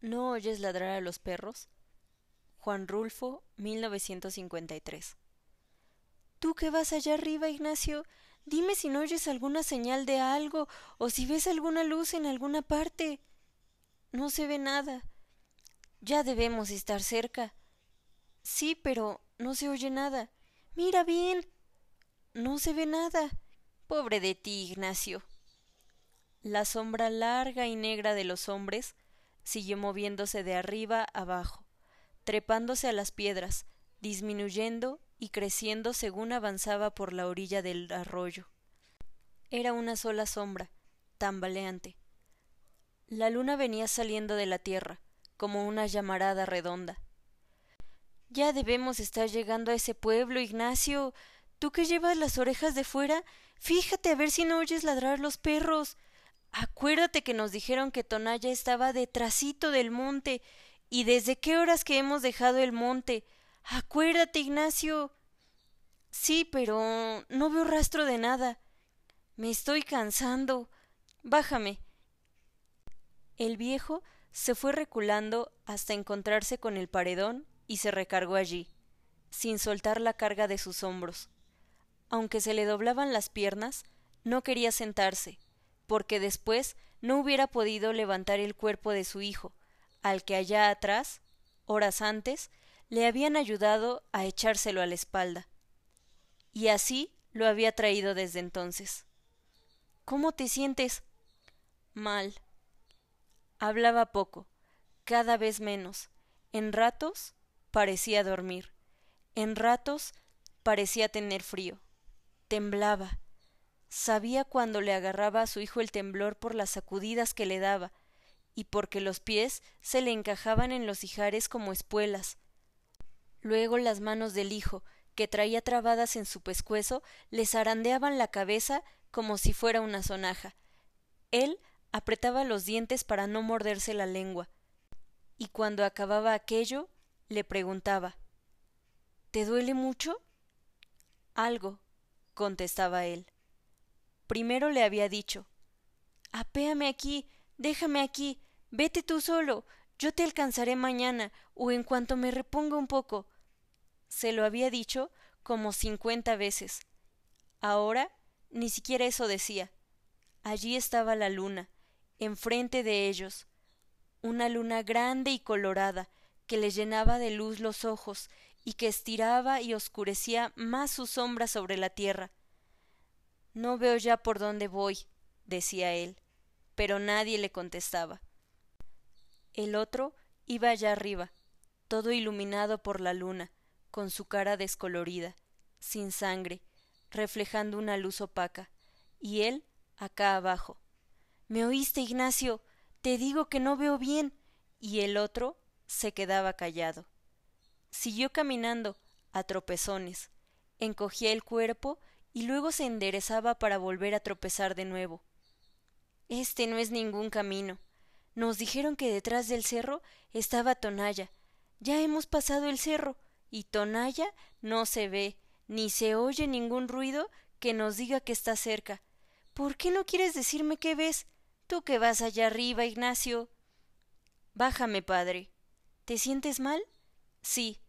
¿No oyes ladrar a los perros? Juan Rulfo, 1953. Tú que vas allá arriba, Ignacio, dime si no oyes alguna señal de algo o si ves alguna luz en alguna parte. No se ve nada. Ya debemos estar cerca. Sí, pero no se oye nada. Mira bien. No se ve nada. Pobre de ti, Ignacio. La sombra larga y negra de los hombres siguió moviéndose de arriba abajo, trepándose a las piedras, disminuyendo y creciendo según avanzaba por la orilla del arroyo. Era una sola sombra, tambaleante. La luna venía saliendo de la tierra, como una llamarada redonda. Ya debemos estar llegando a ese pueblo, Ignacio. Tú que llevas las orejas de fuera, fíjate a ver si no oyes ladrar los perros. Acuérdate que nos dijeron que Tonaya estaba detrásito del monte. ¿Y desde qué horas que hemos dejado el monte? Acuérdate, Ignacio. Sí, pero no veo rastro de nada. Me estoy cansando. Bájame. El viejo se fue reculando hasta encontrarse con el paredón y se recargó allí, sin soltar la carga de sus hombros. Aunque se le doblaban las piernas, no quería sentarse, porque después no hubiera podido levantar el cuerpo de su hijo, al que allá atrás, horas antes, le habían ayudado a echárselo a la espalda. Y así lo había traído desde entonces. ¿Cómo te sientes? Mal. Hablaba poco, cada vez menos. En ratos parecía dormir. En ratos parecía tener frío. Temblaba. Sabía cuando le agarraba a su hijo el temblor por las sacudidas que le daba, y porque los pies se le encajaban en los ijares como espuelas. Luego las manos del hijo, que traía trabadas en su pescuezo, le zarandeaban la cabeza como si fuera una sonaja. Él apretaba los dientes para no morderse la lengua, y cuando acababa aquello, le preguntaba ¿Te duele mucho? Algo, contestaba él. Primero le había dicho Apéame aquí, déjame aquí, vete tú solo, yo te alcanzaré mañana, o en cuanto me reponga un poco. Se lo había dicho como cincuenta veces. Ahora ni siquiera eso decía. Allí estaba la luna, enfrente de ellos, una luna grande y colorada, que le llenaba de luz los ojos y que estiraba y oscurecía más su sombra sobre la tierra. No veo ya por dónde voy, decía él, pero nadie le contestaba. El otro iba allá arriba, todo iluminado por la luna, con su cara descolorida, sin sangre, reflejando una luz opaca, y él acá abajo. ¿Me oíste, Ignacio? Te digo que no veo bien. Y el otro se quedaba callado. Siguió caminando, a tropezones, encogía el cuerpo y luego se enderezaba para volver a tropezar de nuevo. Este no es ningún camino. Nos dijeron que detrás del cerro estaba Tonaya. Ya hemos pasado el cerro, y Tonaya no se ve, ni se oye ningún ruido que nos diga que está cerca. ¿Por qué no quieres decirme qué ves? Tú que vas allá arriba, Ignacio. Bájame, padre. ¿Te sientes mal? Sí.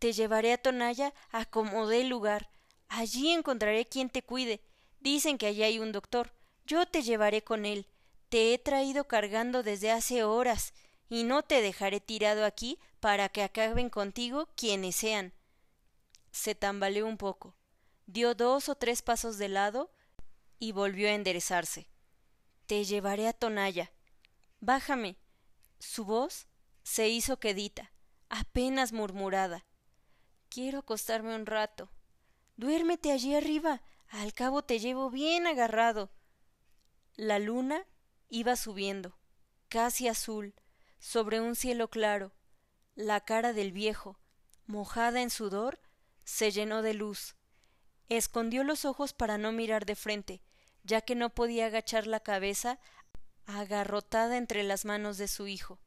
Te llevaré a Tonaya a como dé lugar. Allí encontraré quien te cuide. Dicen que allí hay un doctor. Yo te llevaré con él. Te he traído cargando desde hace horas, y no te dejaré tirado aquí para que acaben contigo quienes sean. Se tambaleó un poco, dio dos o tres pasos de lado y volvió a enderezarse. Te llevaré a Tonaya. Bájame. Su voz se hizo quedita, apenas murmurada. Quiero acostarme un rato. Duérmete allí arriba. Al cabo te llevo bien agarrado. La luna iba subiendo, casi azul, sobre un cielo claro. La cara del viejo, mojada en sudor, se llenó de luz. Escondió los ojos para no mirar de frente, ya que no podía agachar la cabeza agarrotada entre las manos de su hijo.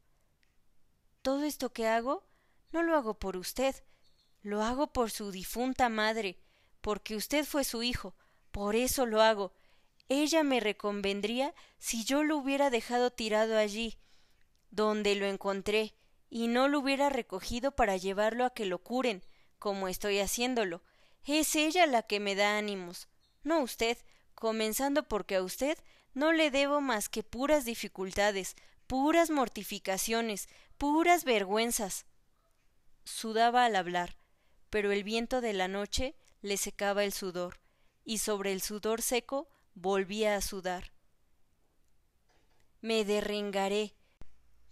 Todo esto que hago no lo hago por usted, lo hago por su difunta madre, porque usted fue su hijo, por eso lo hago. Ella me reconvendría si yo lo hubiera dejado tirado allí. donde lo encontré, y no lo hubiera recogido para llevarlo a que lo curen, como estoy haciéndolo. Es ella la que me da ánimos, no usted, comenzando porque a usted no le debo más que puras dificultades, puras mortificaciones, puras vergüenzas. Sudaba al hablar, pero el viento de la noche le secaba el sudor, y sobre el sudor seco volvía a sudar. Me derrengaré,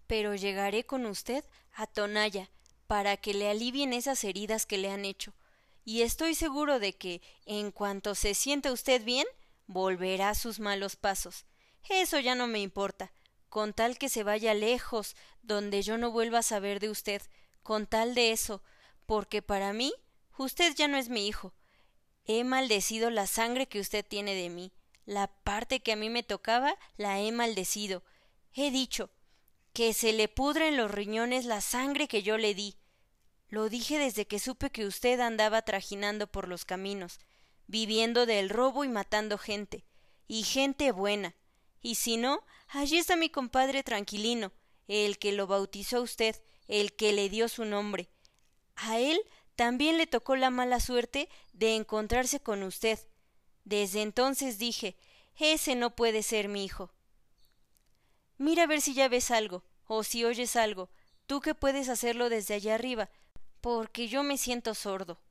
pero llegaré con usted a Tonaya para que le alivien esas heridas que le han hecho, y estoy seguro de que, en cuanto se sienta usted bien, volverá a sus malos pasos. Eso ya no me importa, con tal que se vaya lejos, donde yo no vuelva a saber de usted, con tal de eso, porque para mí usted ya no es mi hijo. He maldecido la sangre que usted tiene de mí. La parte que a mí me tocaba la he maldecido. He dicho que se le pudra en los riñones la sangre que yo le di. Lo dije desde que supe que usted andaba trajinando por los caminos, viviendo del robo y matando gente, y gente buena. Y si no, allí está mi compadre tranquilino, el que lo bautizó usted, el que le dio su nombre. A él también le tocó la mala suerte de encontrarse con usted. Desde entonces dije ese no puede ser mi hijo. Mira a ver si ya ves algo, o si oyes algo, tú que puedes hacerlo desde allá arriba, porque yo me siento sordo.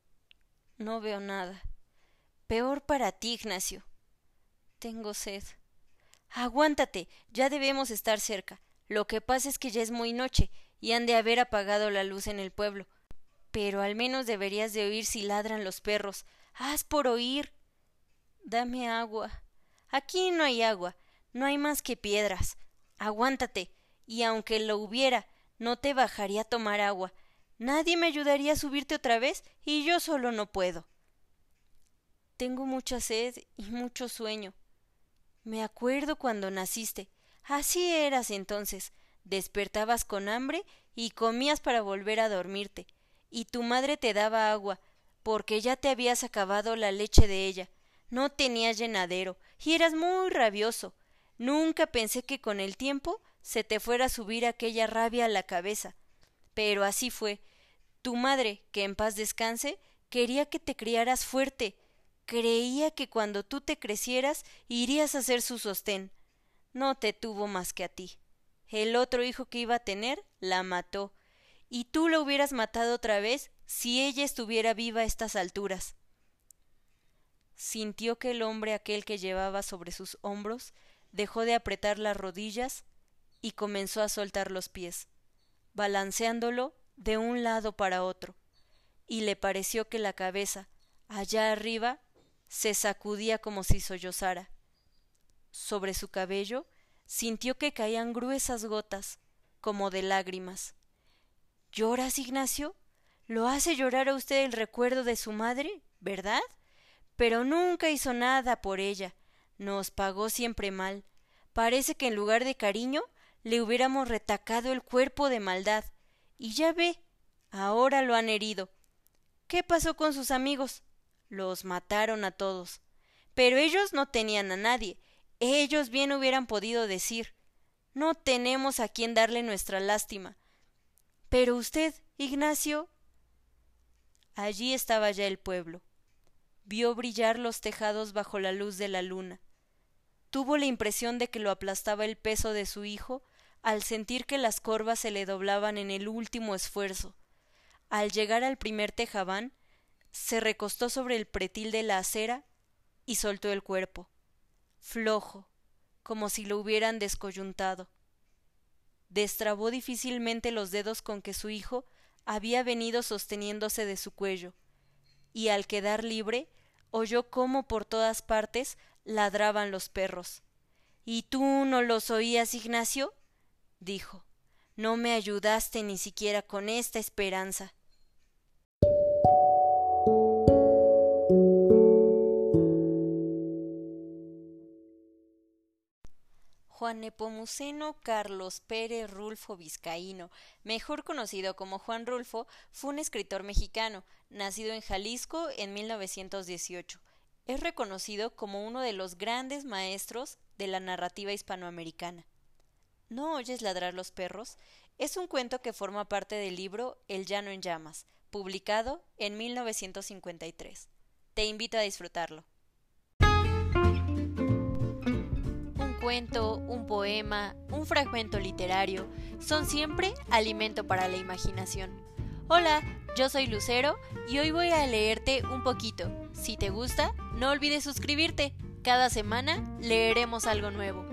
No veo nada. Peor para ti, Ignacio. Tengo sed. Aguántate, ya debemos estar cerca. Lo que pasa es que ya es muy noche y han de haber apagado la luz en el pueblo. Pero al menos deberías de oír si ladran los perros. Haz por oír. Dame agua. Aquí no hay agua, no hay más que piedras. Aguántate, y aunque lo hubiera, no te bajaría a tomar agua. Nadie me ayudaría a subirte otra vez, y yo solo no puedo. Tengo mucha sed y mucho sueño. Me acuerdo cuando naciste. Así eras entonces. Despertabas con hambre y comías para volver a dormirte. Y tu madre te daba agua, porque ya te habías acabado la leche de ella. No tenías llenadero y eras muy rabioso. Nunca pensé que con el tiempo se te fuera a subir aquella rabia a la cabeza. Pero así fue. Tu madre, que en paz descanse, quería que te criaras fuerte, Creía que cuando tú te crecieras irías a ser su sostén. No te tuvo más que a ti. El otro hijo que iba a tener la mató, y tú la hubieras matado otra vez si ella estuviera viva a estas alturas. Sintió que el hombre aquel que llevaba sobre sus hombros dejó de apretar las rodillas y comenzó a soltar los pies, balanceándolo de un lado para otro, y le pareció que la cabeza, allá arriba, se sacudía como si sollozara. Sobre su cabello sintió que caían gruesas gotas, como de lágrimas. ¿Lloras, Ignacio? ¿Lo hace llorar a usted el recuerdo de su madre, verdad? Pero nunca hizo nada por ella. Nos pagó siempre mal. Parece que en lugar de cariño le hubiéramos retacado el cuerpo de maldad. Y ya ve, ahora lo han herido. ¿Qué pasó con sus amigos? Los mataron a todos. Pero ellos no tenían a nadie. Ellos bien hubieran podido decir No tenemos a quien darle nuestra lástima. Pero usted, Ignacio. Allí estaba ya el pueblo. Vio brillar los tejados bajo la luz de la luna. Tuvo la impresión de que lo aplastaba el peso de su hijo al sentir que las corvas se le doblaban en el último esfuerzo. Al llegar al primer tejabán, se recostó sobre el pretil de la acera y soltó el cuerpo, flojo, como si lo hubieran descoyuntado. Destrabó difícilmente los dedos con que su hijo había venido sosteniéndose de su cuello, y al quedar libre oyó cómo por todas partes ladraban los perros. ¿Y tú no los oías, Ignacio? dijo. No me ayudaste ni siquiera con esta esperanza. Juan Nepomuceno Carlos Pérez Rulfo Vizcaíno, mejor conocido como Juan Rulfo, fue un escritor mexicano, nacido en Jalisco en 1918. Es reconocido como uno de los grandes maestros de la narrativa hispanoamericana. ¿No oyes ladrar los perros? Es un cuento que forma parte del libro El llano en llamas, publicado en 1953. Te invito a disfrutarlo. Cuento, un poema, un fragmento literario son siempre alimento para la imaginación. Hola, yo soy Lucero y hoy voy a leerte un poquito. Si te gusta, no olvides suscribirte. Cada semana leeremos algo nuevo.